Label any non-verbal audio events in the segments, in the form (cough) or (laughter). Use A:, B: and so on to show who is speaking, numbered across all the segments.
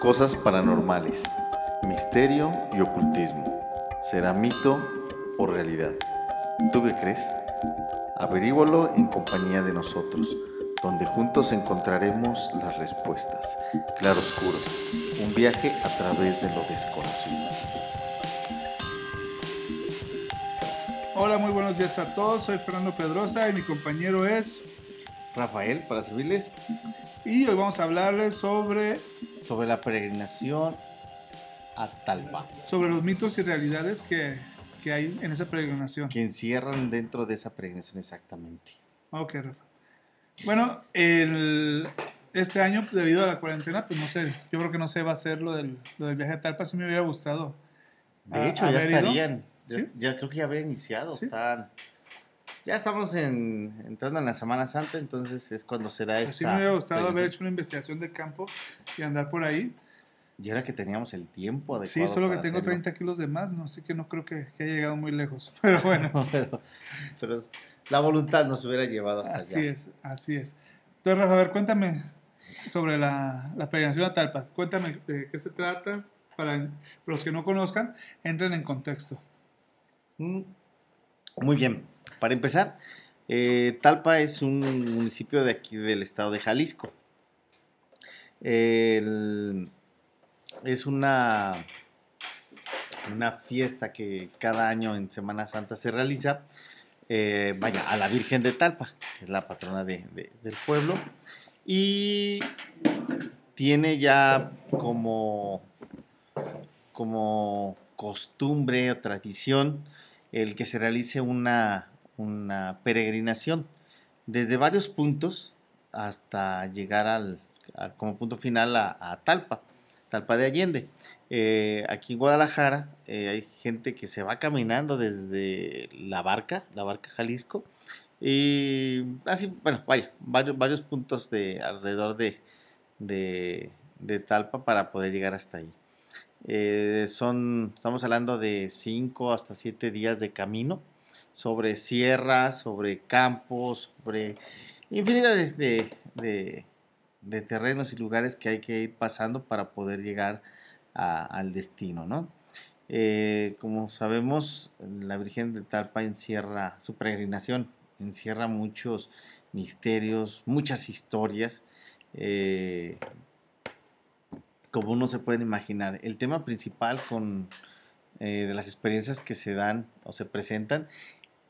A: Cosas paranormales, misterio y ocultismo. ¿Será mito o realidad? ¿Tú qué crees? Averígualo en compañía de nosotros, donde juntos encontraremos las respuestas. Claro Oscuro, un viaje a través de lo desconocido.
B: Hola, muy buenos días a todos. Soy Fernando Pedrosa y mi compañero es.
A: Rafael, para servirles
B: Y hoy vamos a hablarles sobre,
A: sobre la peregrinación a Talpa,
B: sobre los mitos y realidades que, que hay en esa peregrinación.
A: que encierran dentro de esa peregrinación exactamente.
B: Ok, Rafa. Bueno, el, este año, debido a la cuarentena, pues no sé, yo creo que no se va a hacer lo del, lo del viaje a Talpa, sí me hubiera gustado.
A: De
B: ¿A-
A: hecho, ya estarían, ya,
B: ¿Sí?
A: ya creo que ya habría iniciado,
B: ¿Sí?
A: están... Ya estamos en, entrando en la Semana Santa, entonces es cuando será
B: Pues
A: esta...
B: sí me hubiera gustado haber hecho una investigación de campo y andar por ahí.
A: Y ahora que teníamos el tiempo adecuado
B: Sí, solo que tengo
A: hacerlo.
B: 30 kilos de más, ¿no? Así que no creo que, que haya llegado muy lejos. (laughs) Pero bueno. (laughs)
A: pero, pero la voluntad nos hubiera llevado hasta
B: Así
A: allá.
B: es, así es. Entonces, Rafa, a ver, cuéntame sobre la, la peregrinación a Talpa. Cuéntame de qué se trata. Para los que no conozcan, entren en contexto.
A: Mm, Muy bien. Para empezar, eh, Talpa es un municipio de aquí del estado de Jalisco. Es una, una fiesta que cada año en Semana Santa se realiza. eh, vaya, a la Virgen de Talpa, que es la patrona de- del pueblo. Y tiene ya como, como costumbre o tradición el que se realice una, una peregrinación desde varios puntos hasta llegar al, como punto final a, a Talpa, Talpa de Allende. Eh, aquí en Guadalajara eh, hay gente que se va caminando desde la barca, la barca Jalisco, y así, bueno, vaya, varios, varios puntos de alrededor de, de, de Talpa para poder llegar hasta ahí. Eh, son, estamos hablando de 5 hasta 7 días de camino sobre sierras, sobre campos, sobre infinidad de, de- de- terrenos y lugares que hay que ir pasando para poder llegar al destino, ¿no? Eh, como sabemos, la Virgen de Talpa encierra su peregrinación, encierra muchos misterios, muchas historias. eh, como uno se puede imaginar. El tema principal con eh, de las experiencias que se dan o se presentan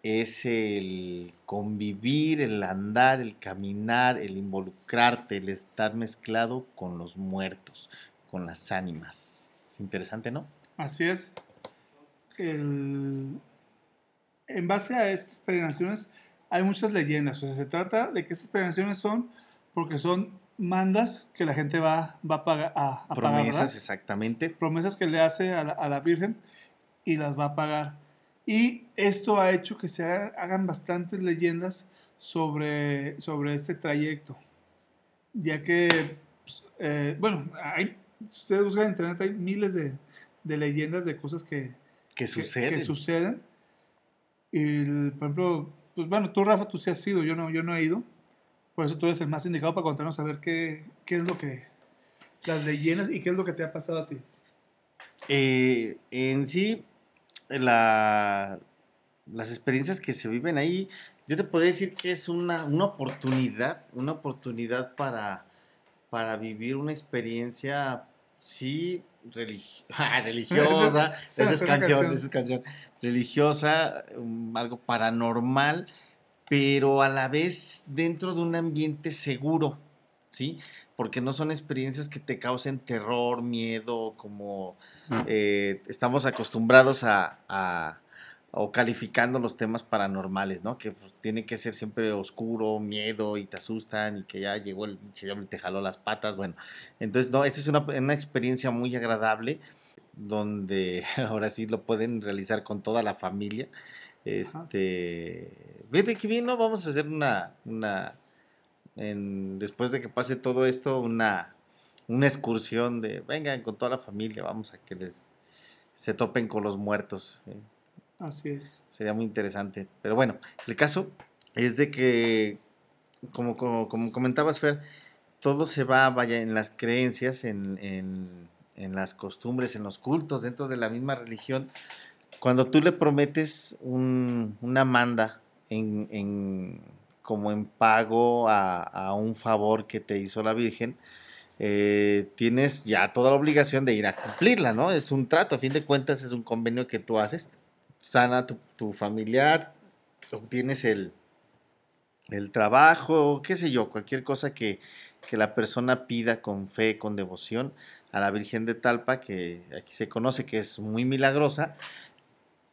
A: es el convivir, el andar, el caminar, el involucrarte, el estar mezclado con los muertos, con las ánimas. Es interesante, ¿no?
B: Así es. El- en base a estas peregrinaciones hay muchas leyendas. O sea, se trata de que estas peregrinaciones son porque son mandas que la gente va, va a pagar. A,
A: Promesas, exactamente.
B: promesas que le hace a la, a la Virgen y las va a pagar. Y esto ha hecho que se hagan, hagan bastantes leyendas sobre, sobre este trayecto, ya que, pues, eh, bueno, hay, si ustedes buscan en internet, hay miles de, de leyendas de cosas que,
A: Que
B: que-
A: sucede.
B: que suceden. Y, el- por ejemplo, pues bueno, tú Rafa, tú sí has ido, yo no, yo no he ido. Por eso tú eres el más indicado para contarnos a ver qué, qué es lo que, las leyendas y qué es lo que te ha pasado a ti.
A: Eh, en sí, la- las experiencias que se viven ahí, yo te podría decir que es una, una oportunidad, una oportunidad para, para vivir una experiencia, sí, religi- (laughs) ah, religiosa,
B: Esa- (laughs)
A: esa
B: esa
A: es
B: es una
A: canción,
B: canción.
A: esa es canción, religiosa, um, algo paranormal, pero a la vez dentro de un ambiente seguro, ¿sí? Porque no son experiencias que te causen terror, miedo, como eh, estamos acostumbrados a, a- o calificando los temas paranormales, ¿no? Que pues, tiene que ser siempre oscuro, miedo y te asustan y que ya llegó el pinche diablo y te jaló las patas, bueno. Entonces, no, esta es una, una experiencia muy agradable donde (laughs) ahora sí lo pueden realizar con toda la familia. Este, fíjate que bien, ¿no? Vamos a hacer una, una, en- después de que pase todo esto, una, una excursión de, vengan con toda la familia, vamos a que les se topen con los muertos. ¿eh?
B: Así es.
A: Sería muy interesante. Pero bueno, el caso es de que, como, como, como comentabas, Fer, todo se va, vaya, en las creencias, en, en, en las costumbres, en los cultos, dentro de la misma religión. Cuando tú le prometes un, una manda como en pago a, a, un favor que te hizo la Virgen, eh, tienes ya toda la obligación de ir a cumplirla, ¿no? Es un trato, a fin de cuentas es un convenio que tú haces, sana tu, tu familiar, obtienes el, el trabajo, qué sé yo, cualquier cosa que, que, la persona pida con fe, con devoción a la Virgen de Talpa, que aquí se conoce que es muy milagrosa,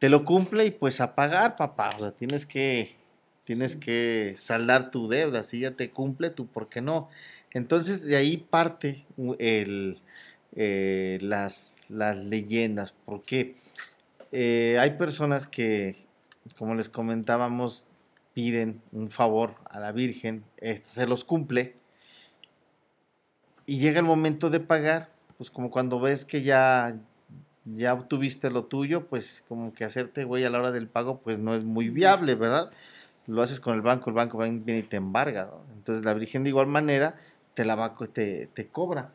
A: te lo cumple y pues a pagar, papá, o sea, tienes que, tienes que saldar tu deuda, si ya te cumple, tú, ¿por qué no? Entonces de ahí parte el, eh, las, las, leyendas, porque eh, hay personas que, como les comentábamos, piden un favor a la Virgen, este, se los cumple, y llega el momento de pagar, pues como cuando ves que ya, ya obtuviste lo tuyo, pues como que hacerte güey a la hora del pago, pues no es muy viable, ¿verdad? Lo haces con el banco, el banco viene y te embarga, ¿no? Entonces la Virgen de igual manera te la va, te, te cobra.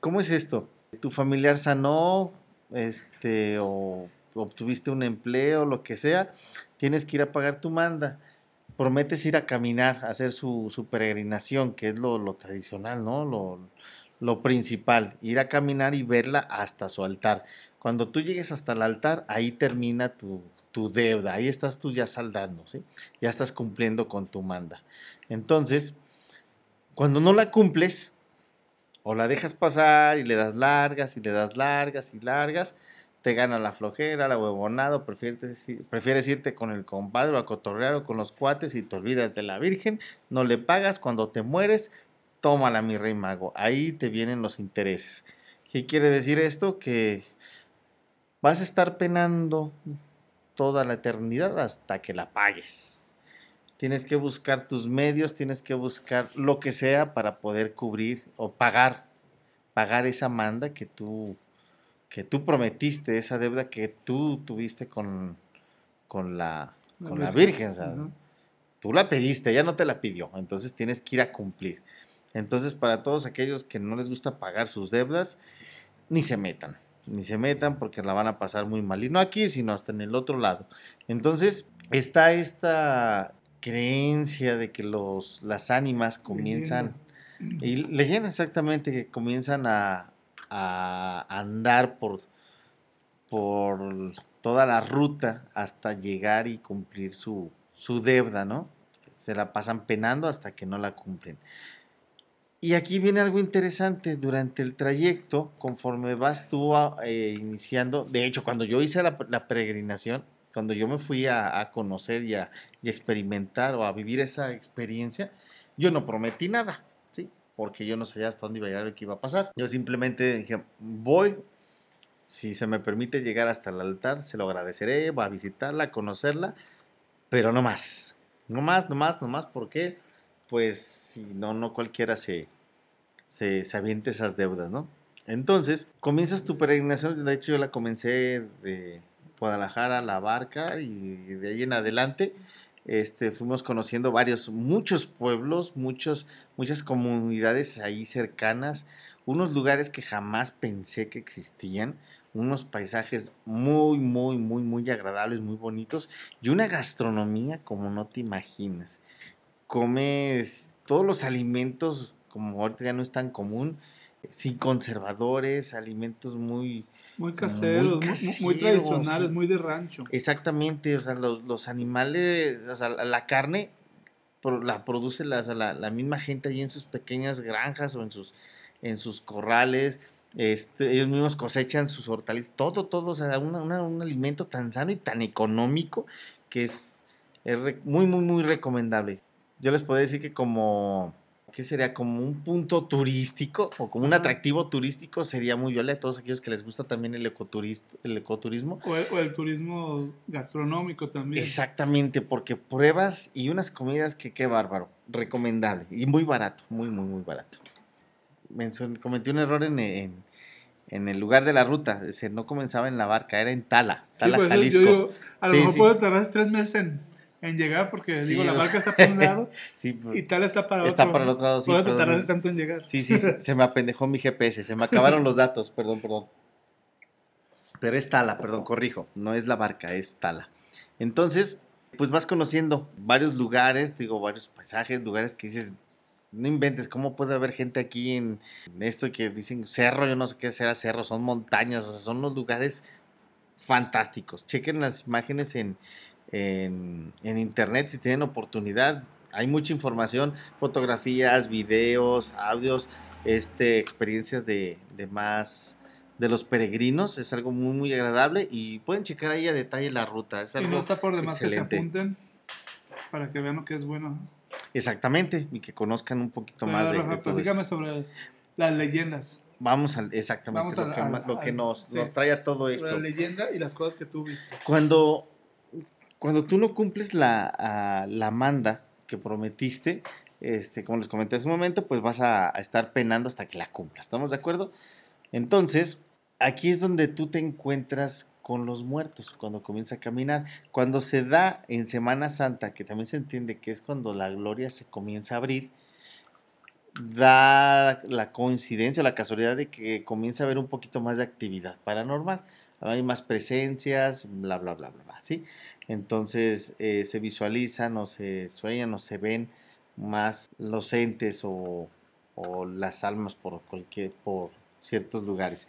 A: ¿Cómo es esto? Tu familiar sanó, este, o obtuviste un empleo, lo que sea, tienes que ir a pagar tu manda. Prometes ir a caminar, a hacer su, su peregrinación, que es lo, lo tradicional, ¿no? Lo, lo, principal, ir a caminar y verla hasta su altar. Cuando tú llegues hasta el altar, ahí termina tu, tu deuda, ahí estás tú ya saldando, ¿sí? Ya estás cumpliendo con tu manda. Entonces, cuando no la cumples, o la dejas pasar y le das largas y le das largas y largas, te gana la flojera, la huevonada, prefieres, prefieres irte con el compadre o a cotorrear o con los cuates y te olvidas de la Virgen, no le pagas, cuando te mueres, tómala mi rey mago, ahí te vienen los intereses. ¿Qué quiere decir esto? Que vas a estar penando toda la eternidad hasta que la pagues tienes que buscar tus medios, tienes que buscar lo que sea para poder cubrir o pagar, pagar esa manda que tú, que tú prometiste, esa deuda que tú tuviste con, con, la, con la Virgen. Tú la pediste, ella no te la pidió, entonces tienes que ir a cumplir. Entonces, para todos aquellos que no les gusta pagar sus deudas, ni se metan, ni se metan porque la van a pasar muy mal. Y no aquí, sino hasta en el otro lado. Entonces, está esta, creencia de que los, las ánimas comienzan, y leyenda exactamente, que comienzan a, a andar por, por toda la ruta hasta llegar y cumplir su, su deuda, ¿no? Se la pasan penando hasta que no la cumplen. Y aquí viene algo interesante, durante el trayecto, conforme vas tú eh, iniciando, de hecho, cuando yo hice la, peregrinación, cuando yo me fui a, conocer y a, experimentar o a vivir esa experiencia, yo no prometí nada, ¿sí? Porque yo no sabía hasta dónde iba a llegar y qué iba a pasar. Yo simplemente dije, voy, si se me permite llegar hasta el altar, se lo agradeceré, voy a visitarla, a conocerla, pero no más, no más, no más, no más, porque pues si no, no cualquiera se, se, se aviente esas deudas, ¿no? Entonces, comienzas tu peregrinación, de hecho yo la comencé de Guadalajara, La Barca y de ahí en adelante este, fuimos conociendo varios, muchos pueblos, muchos, muchas comunidades ahí cercanas, unos lugares que jamás pensé que existían, unos paisajes muy, muy, muy, muy agradables, muy bonitos y una gastronomía como no te imaginas. Comes todos los alimentos como ahorita ya no es tan común, sin conservadores, alimentos muy,
B: muy caseros, muy, tradicionales, muy de rancho.
A: Exactamente, o sea, los, los animales, o sea, la carne la produce la, la, misma gente ahí en sus pequeñas granjas o en sus, en sus corrales. Este, ellos mismos cosechan sus hortalizas, todo, todo, o sea, un alimento tan sano y tan económico que es, es muy, muy, muy recomendable. Yo les puedo decir que como ¿qué sería? Como un punto turístico o como un atractivo turístico sería muy viable a todos aquellos que les gusta también el, el ecoturismo.
B: O el, turismo gastronómico también.
A: Exactamente, porque pruebas y unas comidas que qué bárbaro, recomendable y muy barato, muy, muy, muy barato. cometí un error en, en, el lugar de la ruta, no comenzaba en la barca, era en Tala, Tala,
B: pues, Jalisco. a lo mejor puedo tardar tres meses en en llegar porque
A: Sí,
B: digo, la barca está por un lado (laughs)
A: Sí,
B: y tal está para
A: Está
B: otro.
A: para el otro lado, sí,
B: Por eso tardaste tanto en llegar.
A: Sí, sí, se me apendejó mi GPS, se me acabaron los datos, perdón, perdón. Pero es Tala, perdón, corrijo, no es la barca, es Tala. Entonces, pues vas conociendo varios lugares, digo, varios paisajes, lugares que dices, no inventes, ¿cómo puede haber gente aquí en esto que dicen cerro? Yo no sé qué sea cerro, son montañas, o sea, son unos lugares fantásticos. Chequen las imágenes en, en, en internet si tienen oportunidad. Hay mucha información, fotografías, videos, audios, este, experiencias de, de más de los peregrinos. Es algo muy, muy agradable y pueden checar ahí a detalle la ruta. Es
B: Y
A: algo
B: no está por demás que
A: excelente.
B: se apunten para que vean lo que es bueno.
A: Exactamente, y que conozcan un poquito
B: Pero,
A: más de,
B: Rafa,
A: de todo
B: platícame
A: esto.
B: sobre las leyendas.
A: Vamos al, exactamente,
B: Vamos
A: lo,
B: al-
A: que, ma- lo que nos,
B: sí.
A: nos trae a todo esto.
B: la leyenda y las cosas que tú viste.
A: Cuando, cuando tú no cumples la, a- la manda que prometiste, este, como les comenté hace un momento, pues vas a, a estar penando hasta que la cumplas. ¿Estamos de acuerdo? Entonces, aquí es donde tú te encuentras con los muertos, cuando comienza a caminar. Cuando se da en Semana Santa, que también se entiende que es cuando la gloria se comienza a abrir, da la coincidencia, la casualidad de que comienza a haber un poquito más de actividad paranormal. Hay más presencias, bla, bla, bla, bla, bla, ¿sí? Entonces eh, se visualizan o se sueñan o se ven más los entes o, o las almas por, cualquier, por ciertos lugares.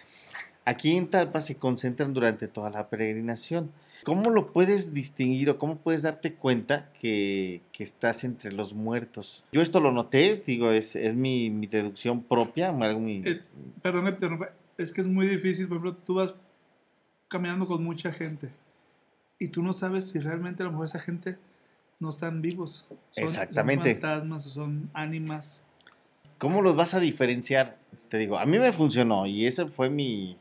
A: Aquí en Talpa se concentran durante toda la peregrinación. ¿Cómo lo puedes distinguir o cómo puedes darte cuenta que, que estás entre los muertos? Yo esto lo noté, digo, es, es mi, mi deducción propia. algo mi-
B: Es- Perdón es que es muy difícil, por ejemplo, tú vas caminando con mucha gente y tú no sabes si realmente a lo mejor esa gente no están vivos. Son,
A: Exactamente.
B: Son fantasmas o son ánimas.
A: ¿Cómo los vas a diferenciar? Te digo, a mí me funcionó y ese fue mi,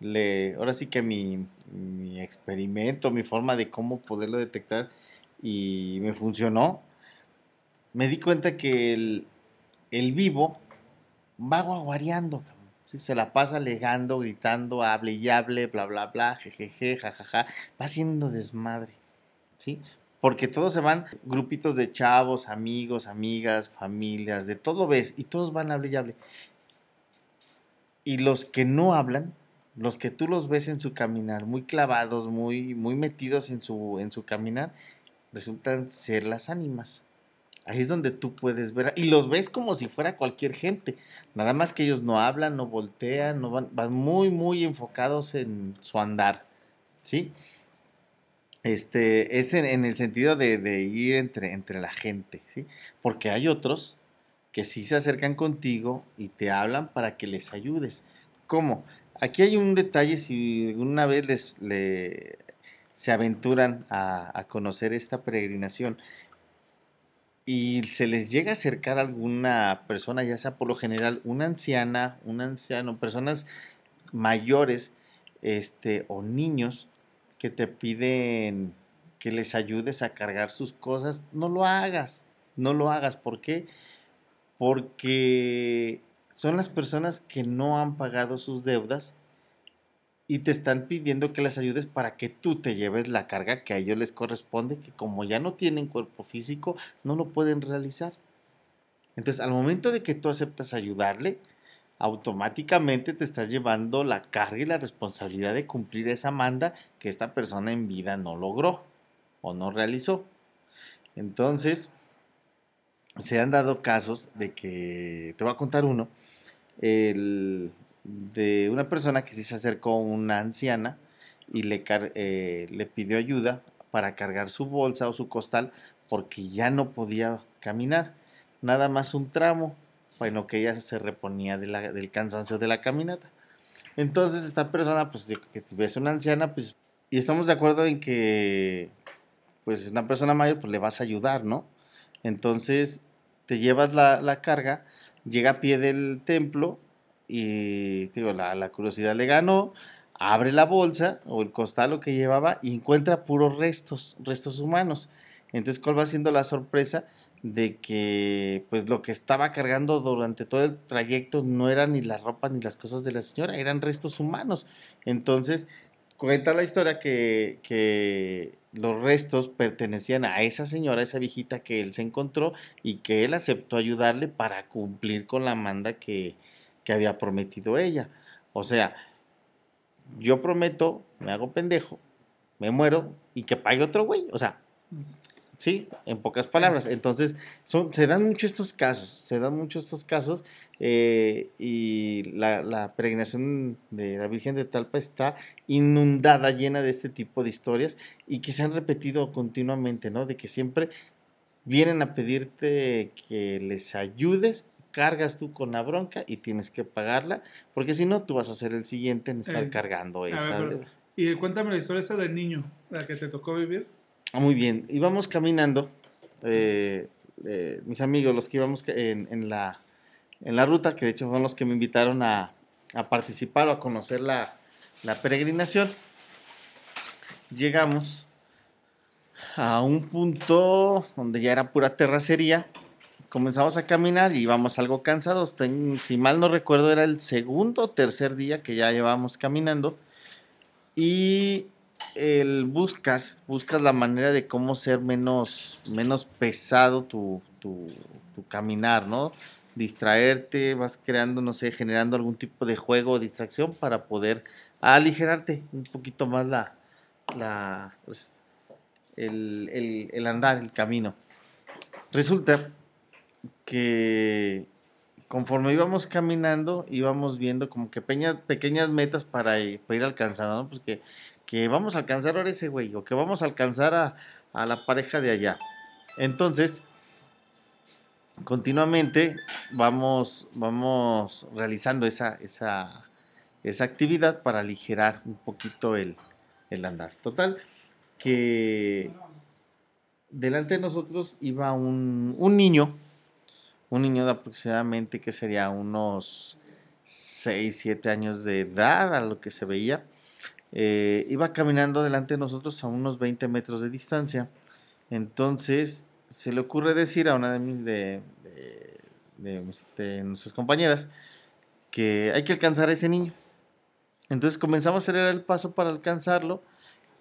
A: le, ahora sí que mi, mi experimento, mi forma de cómo poderlo detectar y me funcionó. Me di cuenta que el, el vivo va guaguareando, cabrón. Sí, se la pasa alegando, gritando, hable y hable, bla, bla, bla, jejeje, jajaja, va haciendo desmadre, ¿sí? Porque todos se van, grupitos de chavos, amigos, amigas, familias, de todo ves, y todos van hable y hable. Y los que no hablan, los que tú los ves en su caminar, muy clavados, muy, muy metidos en su, en su caminar, resultan ser las ánimas. Ahí es donde tú puedes ver, y los ves como si fuera cualquier gente, nada más que ellos no hablan, no voltean, no van, van muy, muy enfocados en su andar, ¿sí? Este, es en, el sentido de, ir entre, entre la gente, ¿sí? Porque hay otros que sí se acercan contigo y te hablan para que les ayudes. ¿Cómo? Aquí hay un detalle, si una vez les, le- se aventuran a conocer esta peregrinación y se les llega a acercar alguna persona, ya sea por lo general una anciana, un anciano, personas mayores este, o niños que te piden que les ayudes a cargar sus cosas, no lo hagas, no lo hagas. ¿Por qué? Porque son las personas que no han pagado sus deudas y te están pidiendo que les ayudes para que tú te lleves la carga que a ellos les corresponde, que como ya no tienen cuerpo físico, no lo pueden realizar. Entonces, al momento de que tú aceptas ayudarle, automáticamente te estás llevando la carga y la responsabilidad de cumplir esa manda que esta persona en vida no logró o no realizó. Entonces, se han dado casos de que, te voy a contar uno, el, de una persona que sí se acercó a una anciana y le, eh, le pidió ayuda para cargar su bolsa o su costal porque ya no podía caminar, nada más un tramo, bueno, que ella se reponía del cansancio de la caminata. Entonces esta persona, pues que ves una anciana, pues, y estamos de acuerdo en que, pues una persona mayor, pues le vas a ayudar, ¿no? Entonces te llevas la, la carga, llega a pie del templo y digo, la, la curiosidad le ganó, abre la bolsa o el costal lo que llevaba y encuentra puros restos, restos humanos. Entonces, ¿cuál va siendo la sorpresa? De que pues lo que estaba cargando durante todo el trayecto no era ni la ropa ni las cosas de la señora, eran restos humanos. Entonces, cuenta la historia que, que los restos pertenecían a esa señora, esa viejita que él se encontró y que él aceptó ayudarle para cumplir con la manda que, que había prometido ella. O sea, yo prometo, me hago pendejo, me muero y que pague otro güey. O sea, sí, en pocas palabras. Entonces, son, se dan mucho estos casos, se dan mucho estos casos eh, y la, la, peregrinación de la Virgen de Talpa está inundada, llena de este tipo de historias y que se han repetido continuamente, ¿no? De que siempre vienen a pedirte que les ayudes cargas tú con la bronca y tienes que pagarla, porque si no, tú vas a ser el siguiente en estar
B: Eh,
A: cargando esa.
B: ver, pero- y cuéntame la historia esa del niño, la que te tocó vivir.
A: Ah, muy bien, íbamos caminando, eh, eh, mis amigos, los que íbamos en, en la, en la ruta, que de hecho son los que me invitaron a, a participar o a conocer la, la peregrinación, llegamos a un punto donde ya era pura terracería. Comenzamos a caminar y íbamos algo cansados. Si mal no recuerdo, era el segundo o tercer día que ya llevábamos caminando. Y buscas, buscas la manera de cómo ser menos, menos pesado tu, tu, tu caminar, ¿no? Distraerte, vas creando, no sé, generando algún tipo de juego o distracción para poder aligerarte un poquito más la, la pues, el- el andar, el camino. Resulta que conforme íbamos caminando, íbamos viendo como que pequeñas metas para, ir- para ir alcanzando, ¿no? Pues que vamos a alcanzar ahora ese güey, o que vamos a alcanzar a, a la pareja de allá. Entonces, continuamente vamos, vamos realizando esa, esa, esa actividad para aligerar un poquito el, el andar. Total, que delante de nosotros iba un, un niño, un niño de aproximadamente que sería unos 6, 7 años de edad, a lo que se veía. Eh, iba caminando delante de nosotros a unos 20 metros de distancia. Entonces se le ocurre decir a una de, mis- de, nuestras compañeras que hay que alcanzar a ese niño. Entonces comenzamos a acelerar el paso para alcanzarlo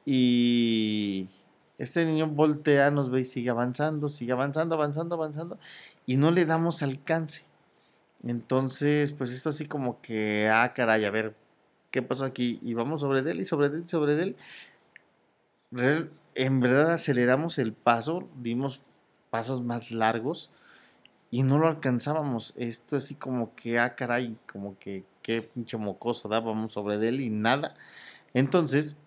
A: y este niño voltea, nos ve y sigue avanzando, sigue avanzando, avanzando, avanzando y no le damos alcance. Entonces, pues esto así como que, ah, caray, a ver, ¿qué pasó aquí? Y vamos sobre él y sobre él y sobre él. Real- en verdad aceleramos el paso, dimos pasos más largos y no lo alcanzábamos. Esto así como que, ah, caray, como que qué pinche mocoso dábamos sobre él y nada. Entonces,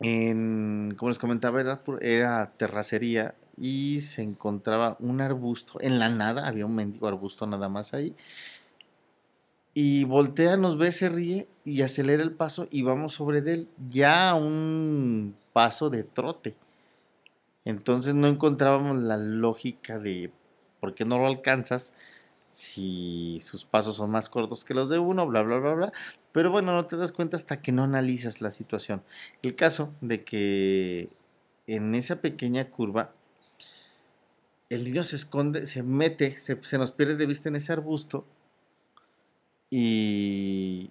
A: en, como les comentaba, era, era terracería y se encontraba un arbusto en la nada, había un mendigo arbusto nada más ahí. Y voltea, nos ve, se ríe y acelera el paso y vamos sobre él, ya a un paso de trote. Entonces no encontrábamos la lógica de por qué no lo alcanzas si sus pasos son más cortos que los de uno, bla, bla, bla, bla. Pero bueno, no te das cuenta hasta que no analizas la situación. El caso de que en esa pequeña curva, el niño se esconde, se mete, se, nos pierde de vista en ese arbusto y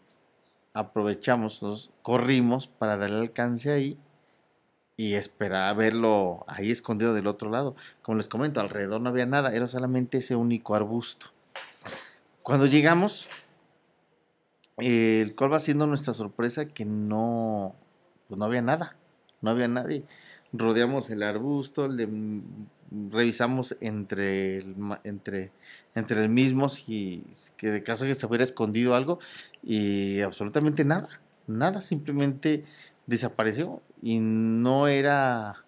A: aprovechamos, nos corrimos para darle alcance ahí y esperar verlo ahí escondido del otro lado. Como les comento, alrededor no había nada, era solamente ese único arbusto. Cuando llegamos, el cual va siendo nuestra sorpresa que no, pues no había nada, no había nadie. Rodeamos el arbusto, le, revisamos entre el, entre, entre el mismo si que de caso que se hubiera escondido algo y absolutamente nada, nada, simplemente desapareció y no era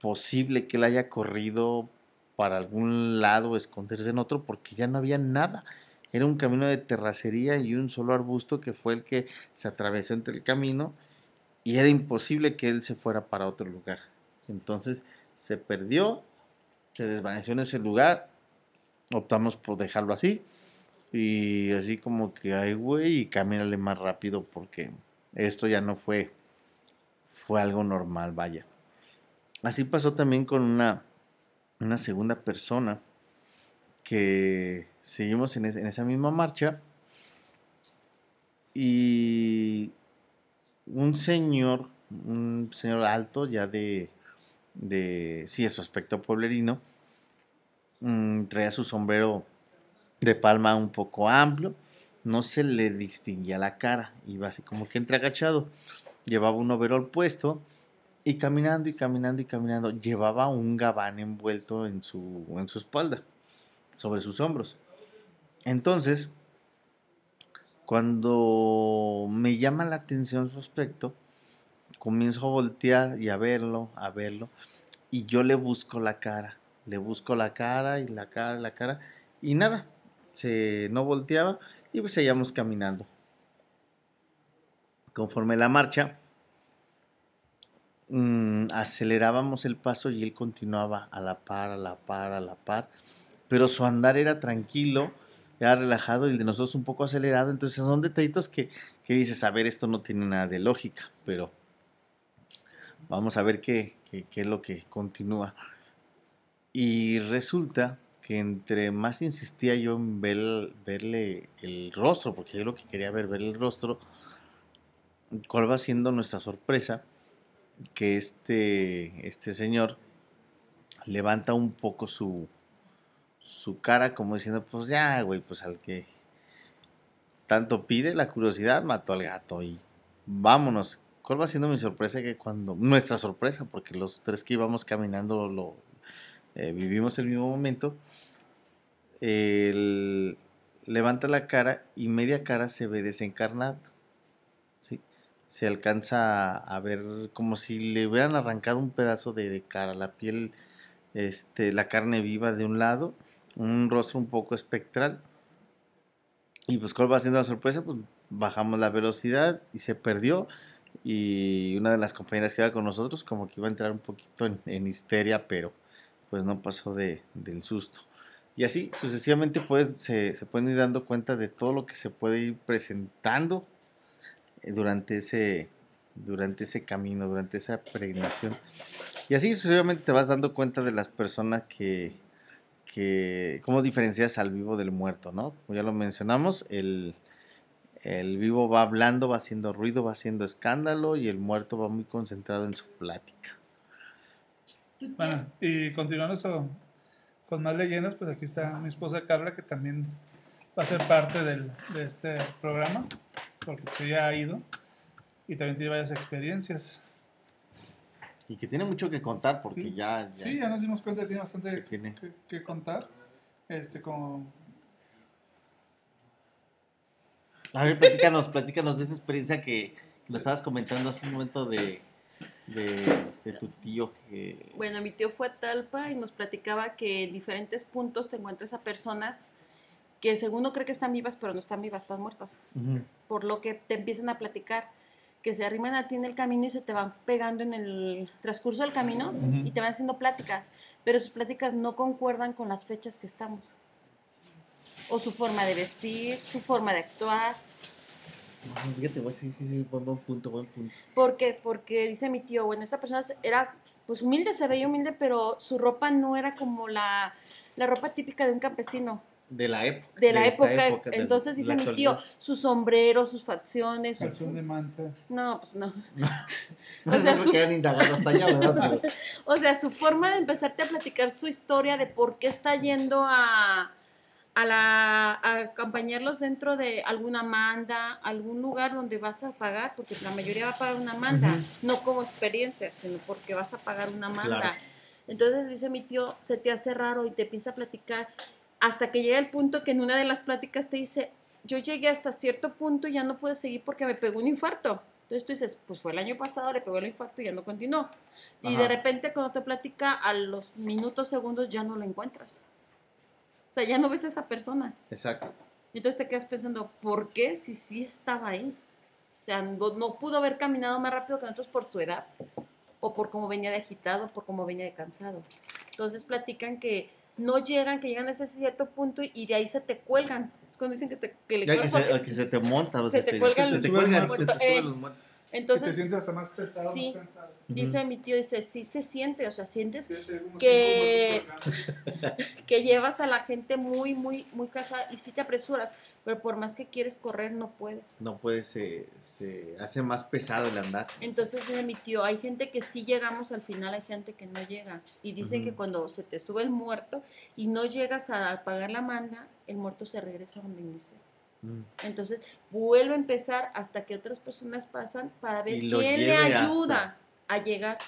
A: posible que él haya corrido para algún lado o esconderse en otro porque ya no había nada. Era un camino de terracería y un solo arbusto que fue el que se atravesó entre el camino y era imposible que él se fuera para otro lugar. Entonces se perdió, se desvaneció en ese lugar, optamos por dejarlo así y así como que, ay güey, y camínale más rápido porque esto ya no fue, fue algo normal, vaya. Así pasó también con una, una segunda persona que seguimos en, es- en esa misma marcha y un señor, un señor alto, ya de, de sí, su aspecto pueblerino, mm, traía su sombrero de palma un poco amplio, no se le distinguía la cara, iba así como que entre agachado, llevaba un overol puesto y caminando y caminando y caminando, llevaba un gabán envuelto en su, en su espalda, sobre sus hombros. Entonces, cuando me llama la atención su aspecto, comienzo a voltear y a verlo, a verlo, y yo le busco la cara, le busco la cara y la cara, la cara, y nada, se no volteaba y pues seguíamos caminando. Conforme la marcha, mm, acelerábamos el paso y él continuaba a la par, a la par, a la par, pero su andar era tranquilo, era relajado y el de nosotros un poco acelerado. Entonces son detallitos que, que dices, a ver, esto no tiene nada de lógica, pero vamos a ver qué, qué, es lo que continúa. Y resulta que entre más insistía yo en ver, verle el rostro, porque yo lo que quería ver, ver el rostro, cuál va siendo nuestra sorpresa, que este, este señor levanta un poco su, su cara como diciendo, pues ya, güey, pues al que tanto pide la curiosidad mató al gato y vámonos. ¿Cuál va siendo mi sorpresa? Que cuando, nuestra sorpresa, porque los tres que íbamos caminando lo eh, vivimos el mismo momento, levanta la cara y media cara se ve desencarnada. ¿sí? Se alcanza a ver como si le hubieran arrancado un pedazo de, de cara, la piel, este, la carne viva de un lado un rostro un poco espectral. Y pues, ¿cuál va siendo la sorpresa? Pues bajamos la velocidad y se perdió. Y una de las compañeras que iba con nosotros, como que iba a entrar un poquito en, histeria, pero pues no pasó de, del susto. Y así sucesivamente pues se, se, pueden ir dando cuenta de todo lo que se puede ir presentando eh, durante ese, durante ese camino, durante esa peregrinación. Y así sucesivamente te vas dando cuenta de las personas que, que cómo diferencias al vivo del muerto, ¿no? Como ya lo mencionamos, el, el vivo va hablando, va haciendo ruido, va haciendo escándalo y el muerto va muy concentrado en su plática.
B: Bueno, y continuando eso, con más leyendas, pues aquí está mi esposa Carla, que también va a ser parte del, de este programa, porque se ya ha ido y también tiene varias experiencias.
A: Y que tiene mucho que contar porque ya,
B: Sí, ya nos dimos cuenta que tiene bastante que, contar. Este, como...
A: A ver, platícanos, platícanos de esa experiencia que, nos estabas comentando hace un momento de, de, tu tío que...
C: Bueno, mi tío fue a Talpa y nos platicaba que en diferentes puntos te encuentras a personas que según no cree que están vivas, pero no están vivas, están muertas. Por lo que te empiezan a platicar que se arriman a ti en el camino y se te van pegando en el transcurso del camino y te van haciendo pláticas, pero sus pláticas no concuerdan con las fechas que estamos. O su forma de vestir, su forma de actuar.
A: Fíjate, sí, sí, sí, buen, punto, buen punto.
C: ¿Por qué? Porque dice mi tío, bueno, esta persona era pues humilde, se veía humilde, pero su ropa no era como la, la ropa típica de un campesino
A: de la época.
C: De la época. Entonces dice mi tío, su sombrero, sus facciones.
B: Su... de manta.
C: No, pues no. (laughs)
A: o, sea, su... hasta allá, ¿verdad? (laughs)
C: o sea, su forma de empezarte a platicar su historia de por qué está yendo a, a, la, a acompañarlos dentro de alguna manda, algún lugar donde vas a pagar, porque la mayoría va a pagar una manda, no como experiencia, sino porque vas a pagar una manda. Entonces dice mi tío, se te hace raro y te empieza a platicar hasta que llega el punto que en una de las pláticas te dice, yo llegué hasta cierto punto y ya no pude seguir porque me pegó un infarto. Entonces tú dices, pues fue el año pasado, le pegó el infarto y ya no continuó. Y de repente cuando te platica, a los minutos, segundos, ya no lo encuentras. O sea, ya no ves a esa persona.
A: Exacto.
C: Entonces te quedas pensando, ¿por qué si sí estaba ahí? O sea, no, no pudo haber caminado más rápido que nosotros por su edad, o por cómo venía de agitado, por cómo venía de cansado. Entonces platican que no llegan, que llegan a ese cierto punto y de ahí se te cuelgan. Es cuando dicen que, te, que le
A: Ya que, se, que se te monta, o
C: Se
A: se
C: te
A: te,
C: cuelgan
A: se
B: los
A: te
B: muertos.
A: cuelgan, se te
C: Eh,
A: suben los muertos.
B: Que te
C: Entonces,
B: sientes hasta más pesado,
C: Sí.
B: más cansado.
C: dice mi tío, dice, sí se siente, o sea, sientes Que- (laughs) que llevas a la gente muy, muy, muy cansada y sí te apresuras, pero por más que quieres correr, no puedes.
A: No puede, se, se hace más pesado el andar.
C: Entonces dice mi tío, hay gente que sí llegamos al final, hay gente que no llega. Y dicen que
A: Ujú.
C: cuando se te sube el muerto y no llegas a pagar la manda, el muerto se regresa donde inició.
A: Mm.
C: Entonces vuelve a empezar hasta que otras personas pasan para ver quién le ayuda a llegar.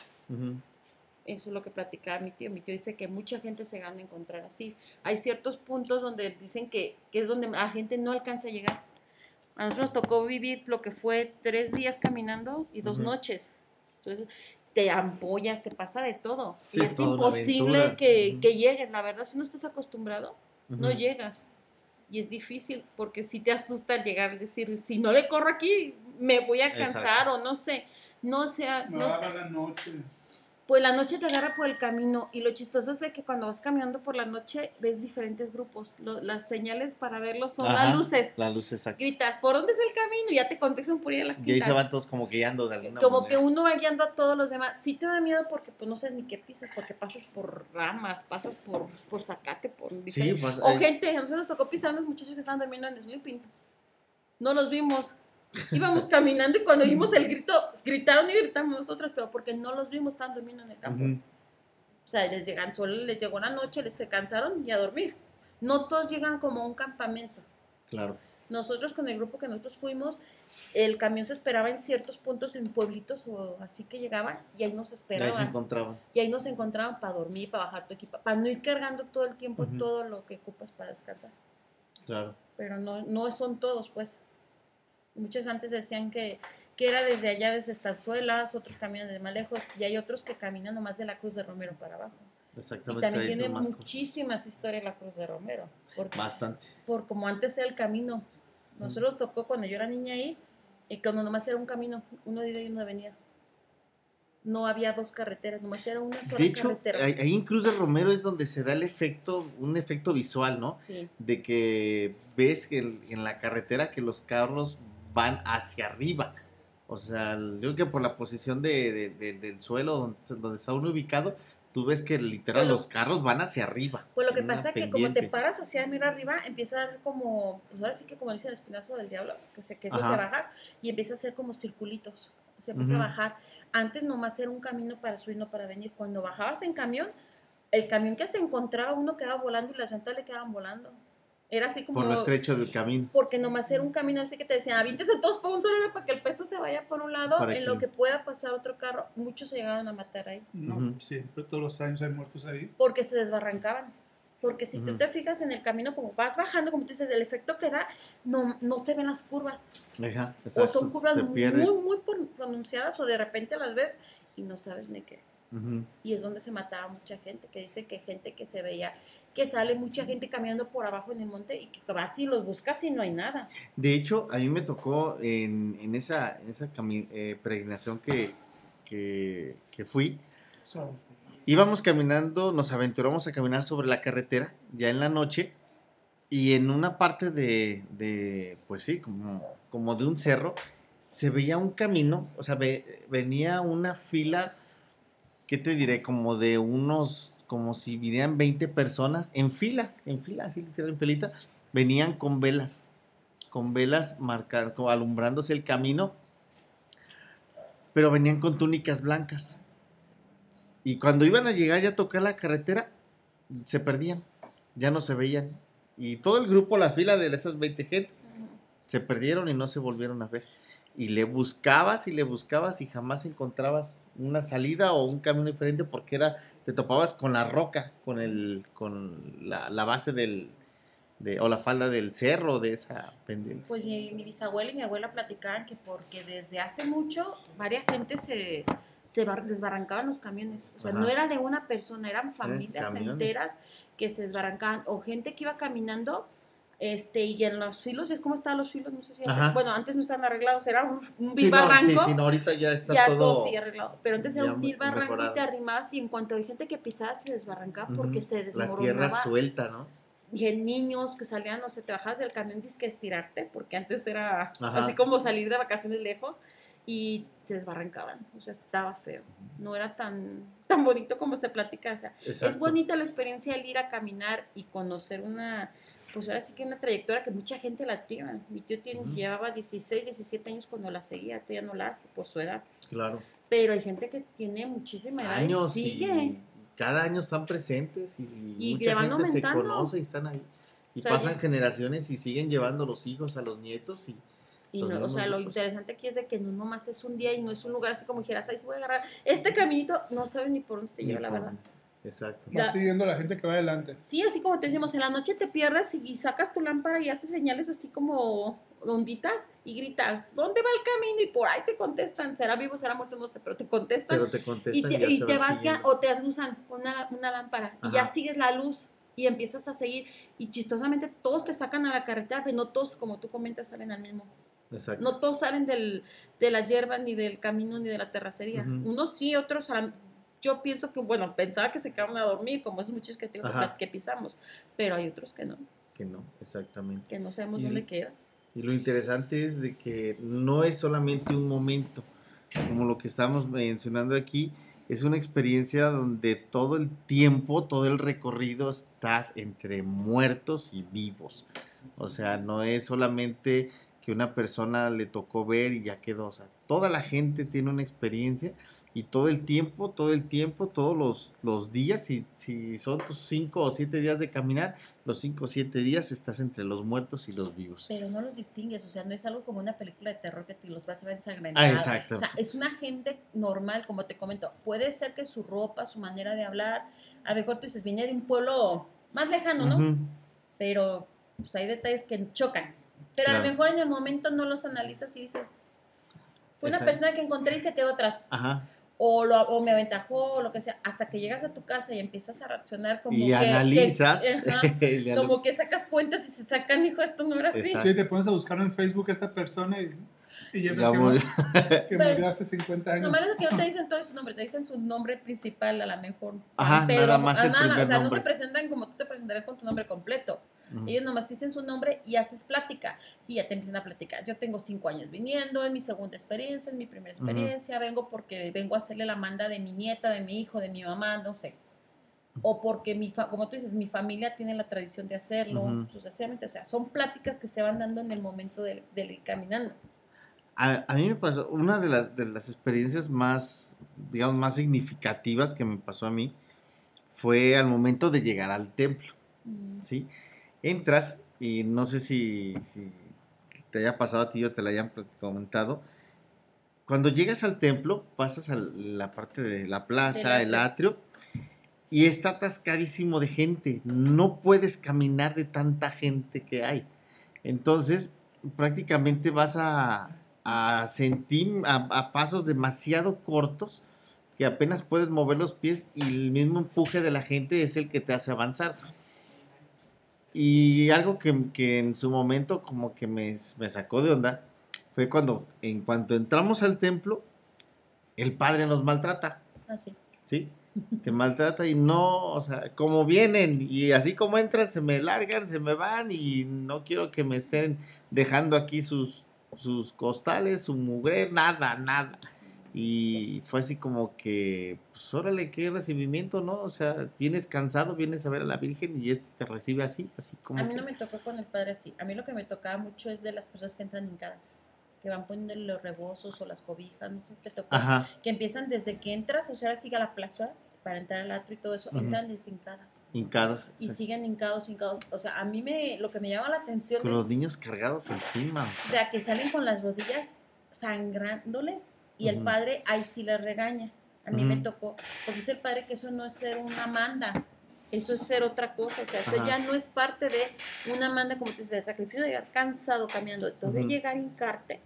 C: Eso es lo que platicaba mi tío. Mi tío dice que mucha gente se gana a encontrar así. Hay ciertos puntos donde dicen que, que es donde la gente no alcanza a llegar. A nosotros nos tocó vivir lo que fue tres días caminando y dos noches. Entonces te ampollas, te pasa de todo.
A: Sí,
C: y
A: es
C: imposible que,
A: Ujú.
C: que llegues. La verdad, si no estás acostumbrado, no llegas. Y es difícil porque si te asusta llegar, decir, si no le corro aquí, me voy a
A: Exacto.
C: cansar o no sé. No sea,
B: Me
C: no,
B: va a dar la noche.
C: Pues la noche te agarra por el camino y lo chistoso es de que cuando vas caminando por la noche ves diferentes grupos. Lo- las señales para verlos son
A: Ajá,
C: las luces.
A: La luz exacta.
C: Gritas, ¿por dónde es el camino? Y ya te contestan por ahí a las
A: Y ahí se van todos como guiando de alguna
C: Como
A: manera.
C: que uno va guiando a todos los demás. Sí te da miedo porque pues no sabes ni qué pisas, porque pasas por ramas, pasas por, por zacate, por...
A: Sí, pues,
C: o
A: hay-
C: gente, a nosotros nos tocó pisar a unos muchachos que estaban durmiendo en sleeping. No los vimos. Íbamos caminando y cuando vimos el grito, gritaron y gritamos nosotros, pero porque no los vimos, estaban durmiendo en el campo. O sea, les, llegan, solo les llegó la noche, les se cansaron y a dormir. No todos llegan como a un campamento.
A: Claro.
C: Nosotros con el grupo que nosotros fuimos, el camión se esperaba en ciertos puntos, en pueblitos o así que llegaban y ahí nos
A: Y ahí se
C: esperaban.
A: encontraban.
C: Y ahí nos encontraban para dormir, para bajar tu equipo, para no ir cargando todo el tiempo todo lo que ocupas para descansar.
A: Claro.
C: Pero no, no son todos, pues. Muchos antes decían que, que era desde allá, desde Estanzuelas, otros caminan de más lejos, y hay otros que caminan nomás de la Cruz de Romero para abajo. Y
A: Exactamente.
C: también
A: ahí
C: tiene muchísimas historias la Cruz de Romero.
A: Bastante.
C: por como antes era el camino. Nosotros tocó cuando yo era niña ahí, y cuando nomás era un camino, uno de ida y uno de venida. No había dos carreteras, nomás era una sola
A: De hecho,
C: carretera.
A: ahí en Cruz de Romero es donde se da el efecto, un efecto visual, ¿no?
C: Sí,
A: De que ves que en la carretera que los carros van hacia arriba. O sea, yo creo que por la posición de, de- de- del suelo donde, donde está uno ubicado, tú ves que literal
C: Bueno.
A: los carros van hacia arriba.
C: Pues lo que pasa es que como te paras hacia mira arriba, empieza a dar como, pues ahora sí que como dice el espinazo del diablo, que, se, que es lo
A: Ajá.
C: que bajas, y empieza a hacer como circulitos. Se empieza
A: Ujú.
C: a bajar. Antes nomás era un camino para subir, no para venir. Cuando bajabas en camión, el camión que se encontraba, uno quedaba volando y las llantas le quedaban volando. Era así como...
A: Por lo estrecho del camino.
C: Porque nomás era un camino así que te decían, avíntense todos por un solo lado para que el peso se vaya por un lado,
A: Para
C: en
A: que-
C: lo que pueda pasar otro carro. Muchos se llegaron a matar ahí,
B: No,
A: Ujú.
B: siempre, todos los años hay muertos ahí.
C: porque se desbarrancaban. Porque si tú
A: Ujú.
C: te fijas en el camino, como vas bajando, como tú dices, el efecto que da, no, no te ven las curvas.
A: Ajá,
C: o
A: exacto,
C: son curvas muy, muy pronunciadas, o de repente las ves y no sabes ni qué.
A: Ujú.
C: Y es donde se mataba mucha gente, que dice que gente que se veía, que sale mucha gente caminando por abajo en el monte y que vas y los buscas y no hay nada.
A: De hecho, a mí me tocó en, en esa, en esa eh, peregrinación que, que, que fui, íbamos caminando, nos aventuramos a caminar sobre la carretera, ya en la noche, y en una parte de, de, pues sí, como, como de un cerro, se veía un camino, o sea, ve- venía una fila, ¿qué te diré? Como de unos, como si vinieran 20 personas en fila, en fila, así literal, en filita, venían con velas, con velas marcando, alumbrándose el camino, pero venían con túnicas blancas. Y cuando iban a llegar ya a tocar la carretera, se perdían, ya no se veían. Y todo el grupo, la fila de esas 20 gentes, se perdieron y no se volvieron a ver. Y le buscabas y le buscabas y jamás encontrabas una salida o un camino diferente porque era, te topabas con la roca, con el, con la, la base del, de, o la falda del cerro de esa pendiente.
C: Pues mi, mi bisabuela y mi abuela platicaban que porque desde hace mucho varias gente se, se bar- desbarrancaban los camiones. O sea,
A: Ajá.
C: no era de una persona, eran familias
A: camiones.
C: enteras que se desbarrancaban. O gente que iba caminando este y en los filos, es como estaban los filos, no sé si... Bueno, antes no estaban arreglados, era un, un
A: Sí, no, sí,
C: barranco.
A: sí, no, ahorita ya está
C: ya
A: todo.
C: todo arreglado. Pero antes era un vil barranco y te arrimabas y en cuanto hay gente que pisaba se desbarrancaba porque se
A: La
C: desmoronaba.
A: tierra suelta, ¿no?
C: dije, niños que salían, o sea, te bajabas del camión, dices que estirarte, porque antes era
A: Ajá.
C: así como salir de vacaciones lejos y se desbarrancaban, o sea, estaba feo, no era tan, tan bonito como se platica, o sea, es bonita la experiencia el ir a caminar y conocer una, pues ahora sí que una trayectoria que mucha gente la tiene. Mi tío tiene- llevaba 16, 17 años cuando la seguía, ya no la hace por su edad.
A: Claro.
C: Pero hay gente que tiene muchísima edad
A: Años
C: y
A: y
C: sigue.
A: cada año están presentes y,
C: Y
A: mucha gente se conoce y están ahí. Y
C: O sea,
A: pasan generaciones y siguen llevando los hijos a los nietos y
C: no, o sea, lo interesante aquí es de que no nomás es un día y no es un lugar así como dijeras, ahí se voy a agarrar. Este caminito no sabes ni por dónde te lleva, la verdad.
A: dónde. Exacto.
C: La-
B: Vas siguiendo a la gente que va adelante.
C: Sí, así como te decimos, en la noche te pierdes y, y sacas tu lámpara y haces señales así como onditas y gritas, ¿dónde va el camino? Y por ahí te contestan, será vivo, será muerto, no sé, pero te contestan.
A: Pero te
C: y
A: contestan
C: te, y
A: se
C: te
A: van
C: vas ya, o te alusan con una, una lámpara y ya sigues la luz y empiezas a seguir y chistosamente todos te sacan a la carretera, pero no todos, como tú comentas, salen al mismo.
A: Exacto.
C: No todos salen del, de la hierba, ni del camino, ni de la terracería. Unos sí, otros yo pienso que, bueno, pensaba que se quedaban a dormir, como esos muchos que, tengo que pisamos, pero hay otros que no,
A: Que no, exactamente.
C: que no sabemos
A: Y-
C: dónde queda.
A: Y lo interesante es de que no es solamente un momento, como lo que estamos mencionando aquí, es una experiencia donde todo el tiempo, todo el recorrido estás entre muertos y vivos. O sea, no es solamente que una persona le tocó ver y ya quedó. O sea, toda la gente tiene una experiencia y todo el tiempo, todo el tiempo, todos los, los días, si, si son tus cinco o siete días de caminar, los cinco o siete días estás entre los muertos y los vivos.
C: Pero no los distingues, o sea, no es algo como una película de terror que te los vas a ver ensangrentados.
A: Ah, exacto.
C: O sea, es una gente normal, como te comento. Puede ser que su ropa, su manera de hablar, a lo mejor tú dices, viene de un pueblo más lejano, ¿no? Pero pues hay detalles que chocan. Pero a lo mejor en el momento no los analizas y dices, fue una
A: Exacto.
C: persona que encontré y se quedó atrás.
A: Ajá.
C: O, lo, o me aventajó o lo que sea, hasta que llegas a tu casa y empiezas a reaccionar como
A: Y
C: que...
A: analizas.
C: que- (laughs) ajá, (laughs)
A: el-
C: como que sacas cuentas y se sacan, hijo, esto no era así.
A: Exacto.
B: Sí, te pones a buscar en Facebook a esta persona y, y ya
A: Ya
B: que,
A: murió.
B: mu- que
C: Pero-
B: murió hace 50 años.
C: Nomás es que no te dicen todo su nombre, te dicen su nombre principal a lo mejor.
A: Ajá, nada más el
C: nada,
A: primer
C: O sea, no se presentan como tú te presentarías con tu nombre completo. Ellos nomás te dicen su nombre y haces plática. Y ya te empiezan a platicar. Yo tengo cinco años viniendo, es mi segunda experiencia, es mi primera experiencia. Vengo porque vengo a hacerle la manda de mi nieta, de mi hijo, de mi mamá, no sé. O porque, mi fa- como tú dices, mi familia tiene la tradición de hacerlo, sucesivamente. O sea, son pláticas que se van dando en el momento del, del ir caminando.
A: A, a mí me pasó, una de las, de las experiencias más, digamos, más significativas que me pasó a mí fue al momento de llegar al templo,
C: Mm.
A: ¿sí? Entras y no sé si, si te haya pasado a ti o te lo hayan comentado. Cuando llegas al templo, pasas a la parte de la plaza, el
C: atrio,
A: y está atascadísimo de gente. No puedes caminar de tanta gente que hay. Entonces, prácticamente vas a, a sentir a, a pasos demasiado cortos que apenas puedes mover los pies y el mismo empuje de la gente es el que te hace avanzar. Y algo que, que en su momento como que me, me sacó de onda fue cuando en cuanto entramos al templo, el padre nos maltrata.
C: Así.
A: ¿sí? Te maltrata y no, o sea, como vienen y así como entran, se me largan, se me van y no quiero que me estén dejando aquí sus, sus costales, su mugre, nada, nada. Y fue así como que, pues órale, qué recibimiento, ¿no? O sea, vienes cansado, vienes a ver a la Virgen y este te recibe así, así como
C: A mí
A: que-
C: no me tocó con el padre así. A mí lo que me tocaba mucho es de las personas que entran hincadas, que van poniéndole los rebozos o las cobijas, no sé si te tocó.
A: Ajá,
C: Que empiezan desde que entras, o sea, ahora sigue a la plaza para entrar al atrio y todo eso,
A: Ujú.
C: entran desde hincadas.
A: hincados,
C: Y
A: sea,
C: siguen hincados, hincados. O sea, a mí me, lo que me llama la atención
A: con
C: es,
A: los niños cargados encima.
C: o sea, que salen con las rodillas sangrándoles y el
A: Ujú.
C: padre ahí sí les regaña. A mí me
A: Ujú.
C: tocó, porque dice el padre que eso no es ser una manda, eso es ser otra cosa, o sea, eso
A: Ajá.
C: ya no es parte de una manda, como te dice, el sacrificio de llegar cansado caminando,
A: Ujú.
C: llegar a hincarte,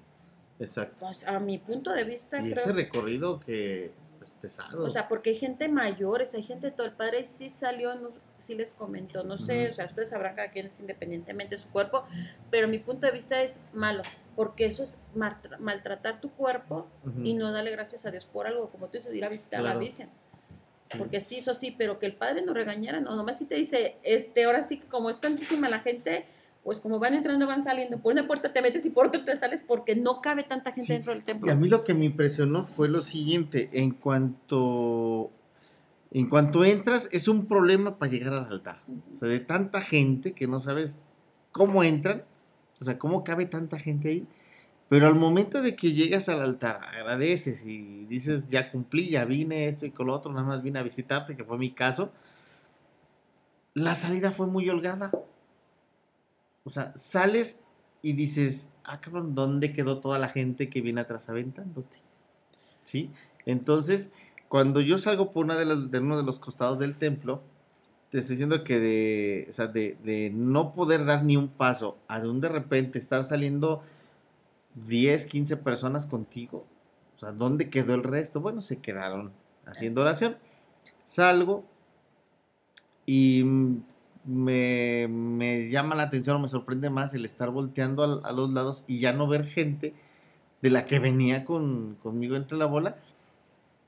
A: Exacto.
C: pues, a mi punto de vista,
A: Y
C: creo,
A: ese recorrido que es pesado.
C: o sea, porque hay gente mayores, hay gente, todo el padre sí salió, no, sí les comentó, no sé, o sea, ustedes sabrán cada quien es independientemente de su cuerpo, pero mi punto de vista es malo, porque eso es maltra- maltratar tu cuerpo y no darle gracias a Dios por algo, como tú dices, ir a visitar a la Virgen.
A: Sí.
C: Porque sí, eso sí, pero que el padre no regañara, no, nomás si te dice, este, ahora sí que como es tantísima la gente, pues como van entrando, van saliendo, por una puerta te metes y por otra te sales porque no cabe tanta gente
A: Sí,
C: dentro del
A: Y
C: templo.
A: a mí lo que me impresionó fue lo siguiente, en cuanto en cuanto entras es un problema para llegar al altar. O sea, de tanta gente que no sabes cómo entran, o sea, cómo cabe tanta gente ahí. Pero al momento de que llegas al altar, agradeces y dices, ya cumplí, ya vine, esto y con lo otro, nada más vine a visitarte, que fue mi caso, la salida fue muy holgada. O sea, sales y dices, ah, cabrón, ¿dónde quedó toda la gente que viene atrás aventándote? ¿Sí? Entonces, cuando yo salgo por una de, las, de uno de los costados del templo, te estoy diciendo que de, o sea, de, de no poder dar ni un paso, a de un de repente estar saliendo 10, 15 personas contigo, o sea, ¿dónde quedó el resto? Bueno, se quedaron haciendo oración. Salgo y me, me llama la atención o me sorprende más el estar volteando a, los lados y ya no ver gente de la que venía con, conmigo entre la bola.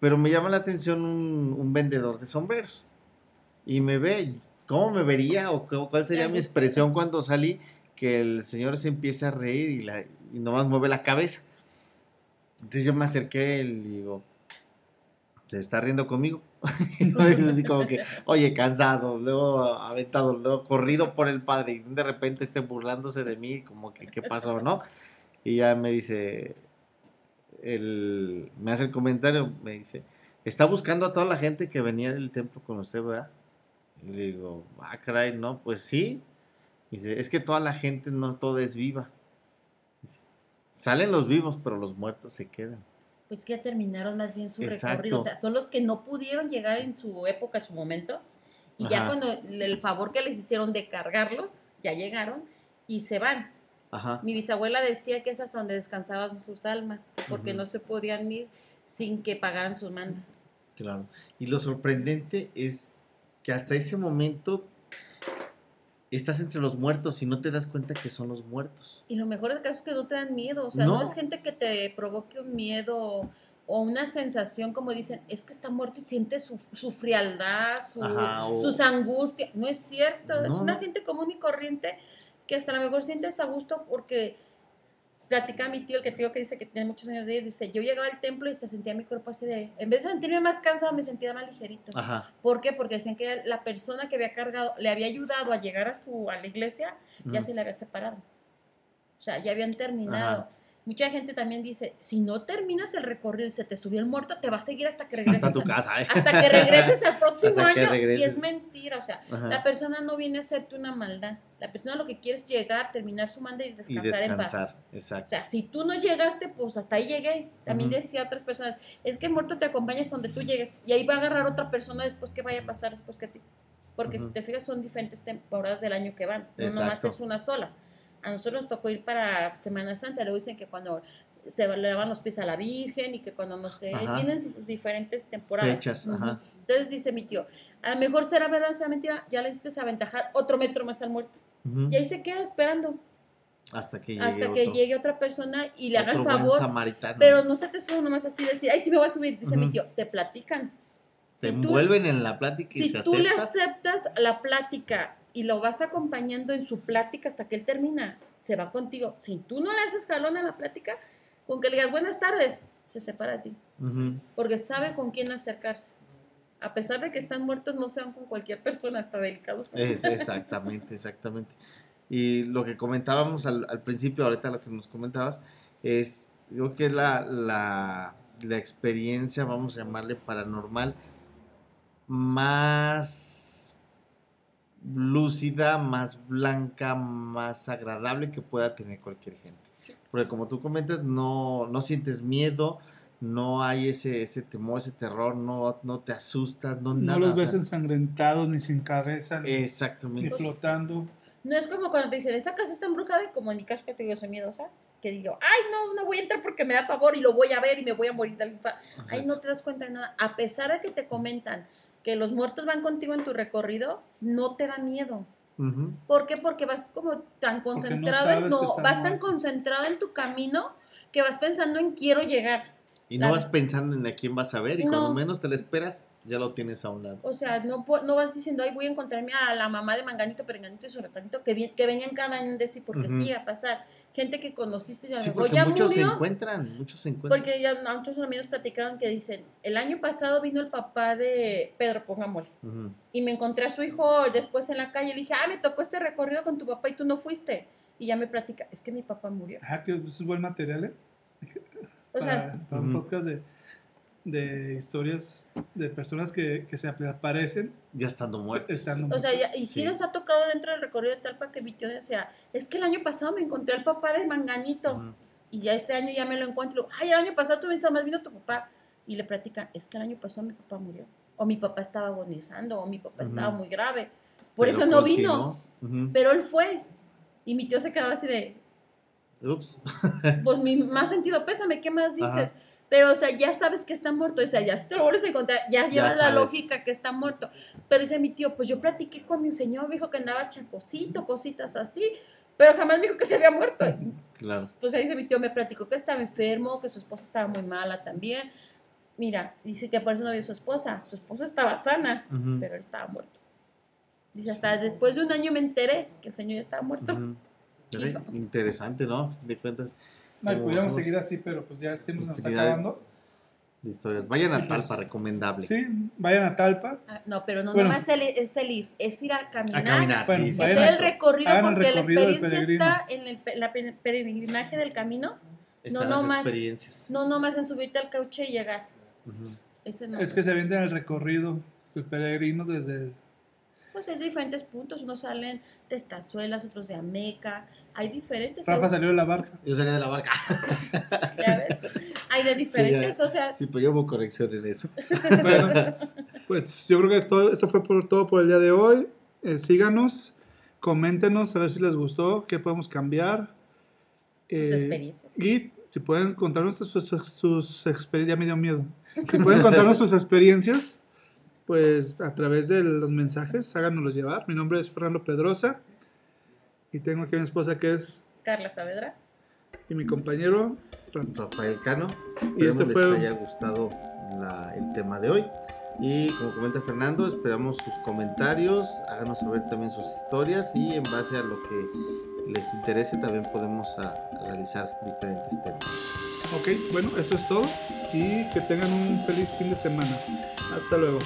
A: Pero me llama la atención un, un vendedor de sombreros. Y me ve, ¿cómo me vería o cu- cuál sería mi expresión cuando salí? Que el señor se empieza a reír y, la, y nomás mueve la cabeza. Entonces yo me acerqué y digo, se está riendo conmigo. (laughs) Y es así como que, oye, cansado, luego aventado, luego corrido por el padre y de repente esté burlándose de mí, como que, ¿qué pasó, no? Y ya me dice, el, me hace el comentario, me dice, está buscando a toda la gente que venía del templo con usted, ¿verdad? Y le digo, ah, caray, no, pues sí. Dice, es que toda la gente no toda es viva. Dice, Salen los vivos, pero los muertos se quedan.
C: Pues que ya terminaron más bien su
A: Exacto.
C: recorrido. O sea, son los que no pudieron llegar en su época, en su momento. Y ya cuando el favor que les hicieron de cargarlos, ya llegaron y se van.
A: Ajá.
C: Mi bisabuela decía que es hasta donde descansaban sus almas, porque no se podían ir sin que pagaran sus mandas.
A: Claro. Y lo sorprendente es que hasta ese momento estás entre los muertos y no te das cuenta que son los muertos.
C: Y lo mejor del caso es que no te dan miedo, o sea, no,
A: No.
C: es gente que te provoque un miedo o una sensación como dicen, es que está muerto y siente su, su frialdad, su-
A: Ajá, o-
C: sus angustias. No es cierto, es una gente común y corriente que hasta a lo mejor sientes a gusto porque platica mi tío, el que te digo que dice que tiene muchos años de ir, dice, yo llegaba al templo y hasta sentía mi cuerpo así de, en vez de sentirme más cansado, me sentía más ligerito.
A: Ajá.
C: ¿Por qué? Porque decían que la persona que había cargado, le había ayudado a llegar a, su, a la iglesia, ya se le había separado. O sea, ya habían terminado.
A: Ajá.
C: Mucha gente también dice, si no terminas el recorrido y se te subió el muerto, te va a seguir hasta que regreses.
A: Hasta tu
C: a-
A: casa, ¿eh?
C: hasta que regreses al próximo año. Y es mentira, o sea,
A: Ajá.
C: la persona no viene a hacerte una maldad. La persona lo que quiere es llegar, terminar su manda y
A: Y
C: descansar, en paz.
A: descansar,
C: O
A: exacto.
C: sea, si tú no llegaste, pues hasta ahí llegué. También decía a otras personas, es que el muerto te acompaña hasta donde tú llegues. Y ahí va a agarrar otra persona después que vaya a pasar después que a ti. Porque si te fijas, son diferentes temporadas del año que van. No nomás
A: Exacto.
C: es una sola. A nosotros nos tocó ir para Semana Santa. Luego dicen que cuando se le lavan los pies a la Virgen y que cuando no sé,
A: Ajá.
C: tienen sus diferentes temporadas.
A: Fechas, ajá.
C: Entonces dice mi tío, a lo mejor será verdad, será mentira, ya le hiciste aventajar otro metro más al muerto.
A: Ujú.
C: Y ahí se queda esperando
A: Hasta que llegue
C: hasta que
A: otro,
C: llegue otra persona y le haga el favor.
A: samaritano.
C: Pero no se te sube nomás así decir, ay, sí me voy a subir, dice mi
A: Ujú.
C: tío, te platican.
A: Te
C: si tú-
A: envuelven en la plática y
C: Si
A: se
C: tú le
A: aceptas.
C: aceptas la plática y lo vas acompañando en su plática hasta que él termina, se va contigo. Si tú no le haces jalón a la plática, con que le digas buenas tardes, se separa de ti,
A: Ujú.
C: porque sabe con quién acercarse. A pesar de que están muertos, no sean con cualquier persona, hasta delicados.
A: Es, exactamente, exactamente. Y lo que comentábamos al, al principio, ahorita lo que nos comentabas, es, creo que es la, la, la experiencia, vamos a llamarle paranormal, más lúcida, más blanca, más agradable que pueda tener cualquier gente. Porque como tú comentas, no, no sientes miedo, no hay ese, ese temor, ese terror, no, no te asustas, no,
B: No
A: nada.
B: los
A: o
B: ves
A: sea,
B: ensangrentados, ni sin cabeza, ni, ni
A: Exactamente.
B: flotando.
C: No es como cuando te dicen, esa casa está embrujada, y como en mi caso que te digo, soy miedosa, que digo, ay, no, no voy a entrar porque me da pavor y lo voy a ver y me voy a morir de. Ahí
A: Exacto.
C: no te das cuenta de nada. A pesar de que te comentan que los muertos van contigo en tu recorrido, no te da miedo.
A: Ujú.
C: ¿Por qué? Porque vas como tan
B: no
C: concentrado, en, no,
B: están
C: vas tan concentrado en tu camino que vas pensando en quiero llegar.
A: Y no
C: La-
A: vas pensando en a quién vas a ver y
C: No.
A: cuando menos te la esperas, ya lo tienes a un lado.
C: O sea, no, no vas diciendo, ay, voy a encontrarme a la mamá de Manganito, Perenganito y su retanito que, que venían cada año de sí, porque
A: Ujú.
C: sí, a pasar. Gente que conociste y a lo
A: Sí,
C: mejor
A: porque
C: ya
A: muchos se encuentran, muchos se encuentran.
C: Porque ya muchos amigos platicaron que dicen, el año pasado vino el papá de Pedro Pongamole
A: Ujú.
C: y me encontré a su hijo después en la calle y le dije, ah, me tocó este recorrido con tu papá y tú no fuiste. Y ya me platica, es que mi papá murió.
B: Ajá, que eso es buen material, ¿eh?
C: O
B: para,
C: sea,
B: para un podcast de, de historias de personas que, que se aparecen
A: Ya estando muertos.
B: estando
C: o sea,
B: muertos.
C: ya- y sí,
A: Sí.
C: les ha tocado dentro del recorrido de Talpa que mi tío decía, es que el año pasado me encontré al papá de Manganito.
A: Ujú.
C: Y ya este año ya me lo encuentro. Ay, el año pasado tú más vino tu papá. Y le platican, es que el año pasado mi papá murió. O mi papá estaba agonizando, o mi papá
A: Ujú.
C: estaba muy grave. Por
A: Pero
C: eso no vino.
A: continuó. Ujú.
C: Pero él fue. Y mi tío se quedaba así de,
A: Ups.
C: pues mi más sentido pésame, ¿qué más dices?
A: Ajá.
C: Pero, o sea, ya sabes que está muerto. O sea, ya si te lo vuelves a encontrar, ya, llevas la lógica que está muerto. Pero dice mi tío, pues yo platiqué con mi señor, me dijo que andaba chacosito, cositas así. Pero jamás me dijo que se había muerto. (laughs)
A: Claro.
C: pues ahí dice mi tío, me platicó que estaba enfermo, que su esposa estaba muy mala también. Mira, dice que por eso no vio su esposa. Su esposa estaba sana, pero él estaba muerto. Dice, hasta después de un año me enteré que el señor ya estaba muerto. Sí. (laughs)
A: Eh, Interesante, ¿no? De cuentas
B: No, y pudiéramos seguir así, pero pues ya el tiempo nos está acabando.
A: de historias. Vayan a Talpa, recomendable.
B: Sí, vayan a Talpa.
C: Ah, no, pero no
B: Bueno.
C: nomás el- es el ir, es ir a caminar.
A: A caminar,
B: Bueno,
A: sí, sí, sí.
C: Hacer el recorrido
B: hagan el
C: porque
B: recorrido
C: la experiencia está en el la pe- peregrinaje del camino,
A: Están
C: no
A: las
C: más.
A: experiencias.
C: no nomás en subirte al cauche y llegar.
A: Ujú.
C: Ese no.
B: Es que se venden el recorrido del peregrino desde...
C: Pues hay diferentes puntos, unos salen de Estazuelas, otros de Ameca, hay diferentes.
B: Rafa salió de la barca.
A: Yo salí de la barca. (laughs)
C: ya ves, hay de diferentes, o sea,
A: Sí, pues yo hubo corrección en eso. (laughs)
B: Bueno, pues yo creo que todo, esto fue por todo por el día de hoy. Eh, síganos, coméntenos a ver si les gustó, qué podemos cambiar.
C: sus
B: Eh,
C: experiencias.
B: Y si pueden contarnos sus, sus, sus experiencias, ya me dio miedo. Si pueden contarnos sus experiencias, pues a través de los mensajes, háganoslos llevar. Mi nombre es Fernando Pedrosa y tengo aquí a mi esposa que es,
C: Carla Saavedra.
B: y mi compañero.
A: Rafael Cano.
B: Y este fue-
A: les haya gustado la- el tema de hoy. Y como comenta Fernando, esperamos sus comentarios, háganos saber también sus historias y en base a lo que les interese también podemos a- a realizar diferentes temas.
B: Ok, bueno, esto es todo y que tengan un feliz fin de semana. Hasta luego.